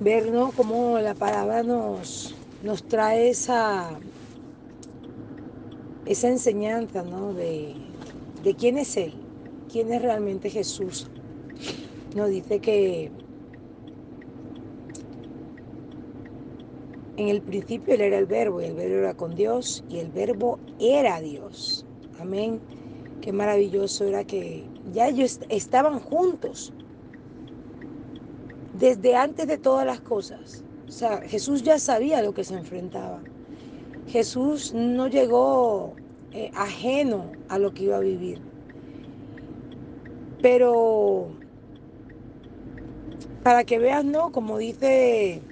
ver ¿no? cómo la palabra nos, nos trae esa, esa enseñanza ¿no? de, de quién es Él, quién es realmente Jesús. Nos dice que en el principio Él era el verbo y el verbo era con Dios y el verbo era Dios. Amén. Qué maravilloso era que ya ellos estaban juntos desde antes de todas las cosas. O sea, Jesús ya sabía lo que se enfrentaba. Jesús no llegó eh, ajeno a lo que iba a vivir. Pero para que veas, ¿no? Como dice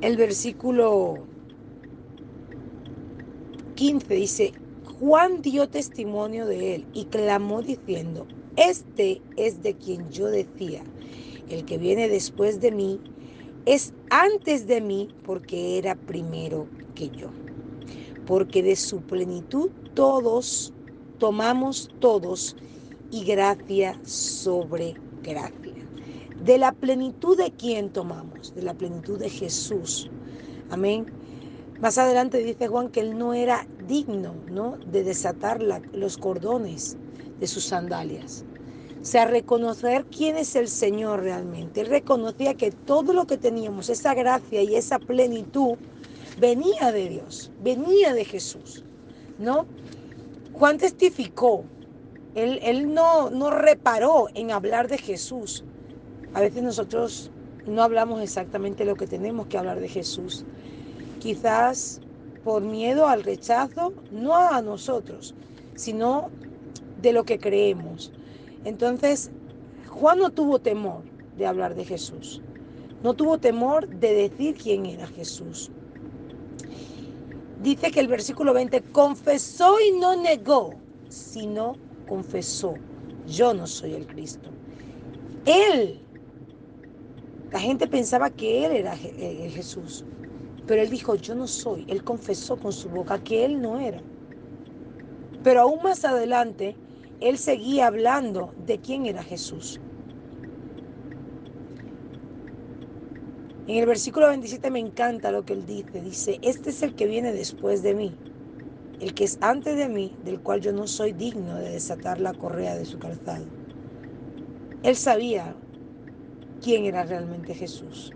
el versículo 15, dice, Juan dio testimonio de él y clamó diciendo, este es de quien yo decía, el que viene después de mí es antes de mí porque era primero que yo. Porque de su plenitud todos tomamos todos y gracia sobre gracia. De la plenitud de quién tomamos? De la plenitud de Jesús. Amén. Más adelante dice Juan que él no era digno ¿no? de desatar los cordones de sus sandalias. O sea, reconocer quién es el Señor realmente. Él reconocía que todo lo que teníamos, esa gracia y esa plenitud, venía de Dios, venía de Jesús. ¿No? Juan testificó. Él, él no, no reparó en hablar de Jesús. A veces nosotros no hablamos exactamente lo que tenemos que hablar de Jesús. Quizás por miedo al rechazo, no a nosotros, sino de lo que creemos. Entonces, Juan no tuvo temor de hablar de Jesús. No tuvo temor de decir quién era Jesús. Dice que el versículo 20, confesó y no negó, sino confesó, yo no soy el Cristo. Él la gente pensaba que él era eh, Jesús, pero él dijo, yo no soy. Él confesó con su boca que él no era. Pero aún más adelante, él seguía hablando de quién era Jesús. En el versículo 27 me encanta lo que él dice. Dice, este es el que viene después de mí, el que es antes de mí, del cual yo no soy digno de desatar la correa de su calzado. Él sabía quién era realmente Jesús.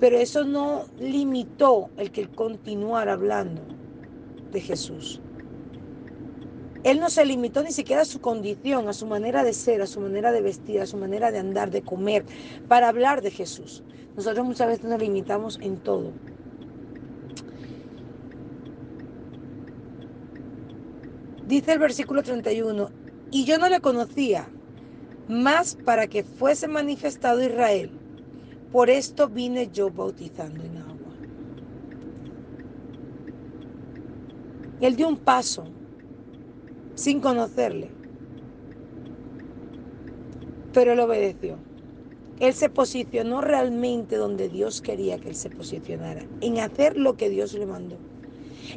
Pero eso no limitó el que él continuara hablando de Jesús. Él no se limitó ni siquiera a su condición, a su manera de ser, a su manera de vestir, a su manera de andar, de comer, para hablar de Jesús. Nosotros muchas veces nos limitamos en todo. Dice el versículo 31, y yo no le conocía, más para que fuese manifestado Israel. Por esto vine yo bautizando en agua. Él dio un paso sin conocerle, pero él obedeció. Él se posicionó realmente donde Dios quería que él se posicionara, en hacer lo que Dios le mandó.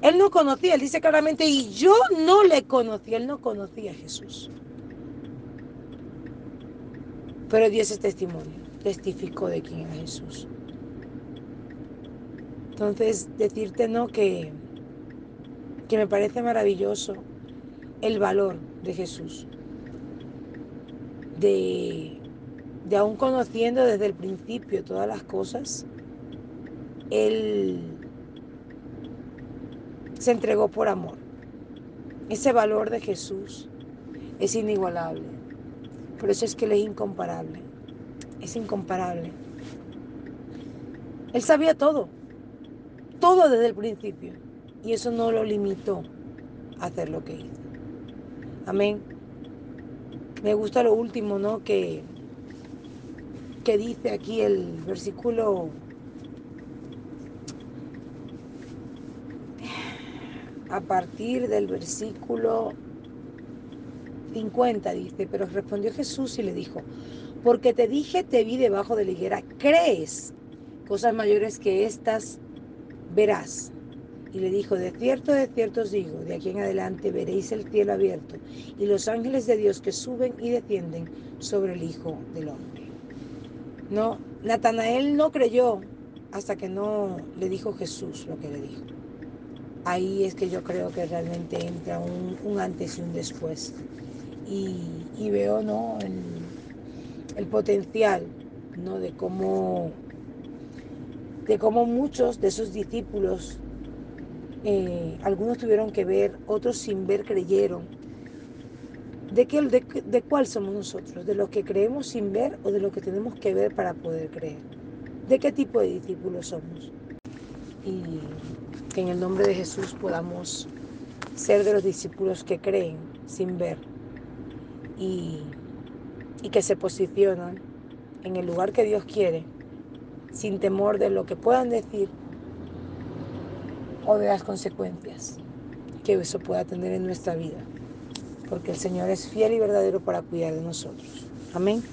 Él no conocía, él dice claramente, y yo no le conocía, él no conocía a Jesús. Pero dio ese testimonio, testificó de quién era Jesús. Entonces, decirte no que, que me parece maravilloso el valor de Jesús. De, aún conociendo desde el principio todas las cosas, Él se entregó por amor. Ese valor de Jesús es inigualable. Por eso es que Él es incomparable. Es incomparable. Él sabía todo. Todo desde el principio. Y eso no lo limitó a hacer lo que hizo. Amén. Me gusta lo último, ¿no? Que, que dice aquí el versículo a partir del versículo 50 dice, pero respondió Jesús y le dijo, porque te dije, te vi debajo de la higuera, crees cosas mayores que estas verás. Y le dijo, de cierto, de cierto os digo, de aquí en adelante veréis el cielo abierto y los ángeles de Dios que suben y descienden sobre el Hijo del Hombre. No, Natanael no creyó hasta que no le dijo Jesús lo que le dijo. Ahí es que yo creo que realmente entra un, antes y un después. Y, y veo ¿no? el, el potencial ¿no? de cómo de cómo muchos de esos discípulos, eh, algunos tuvieron que ver, otros sin ver creyeron. ¿De, qué, de, ¿De cuál somos nosotros? ¿De los que creemos sin ver o de los que tenemos que ver para poder creer? ¿De qué tipo de discípulos somos? Y que en el nombre de Jesús podamos ser de los discípulos que creen sin ver y que se posicionan en el lugar que Dios quiere sin temor de lo que puedan decir o de las consecuencias que eso pueda tener en nuestra vida. Porque el Señor es fiel y verdadero para cuidar de nosotros. Amén.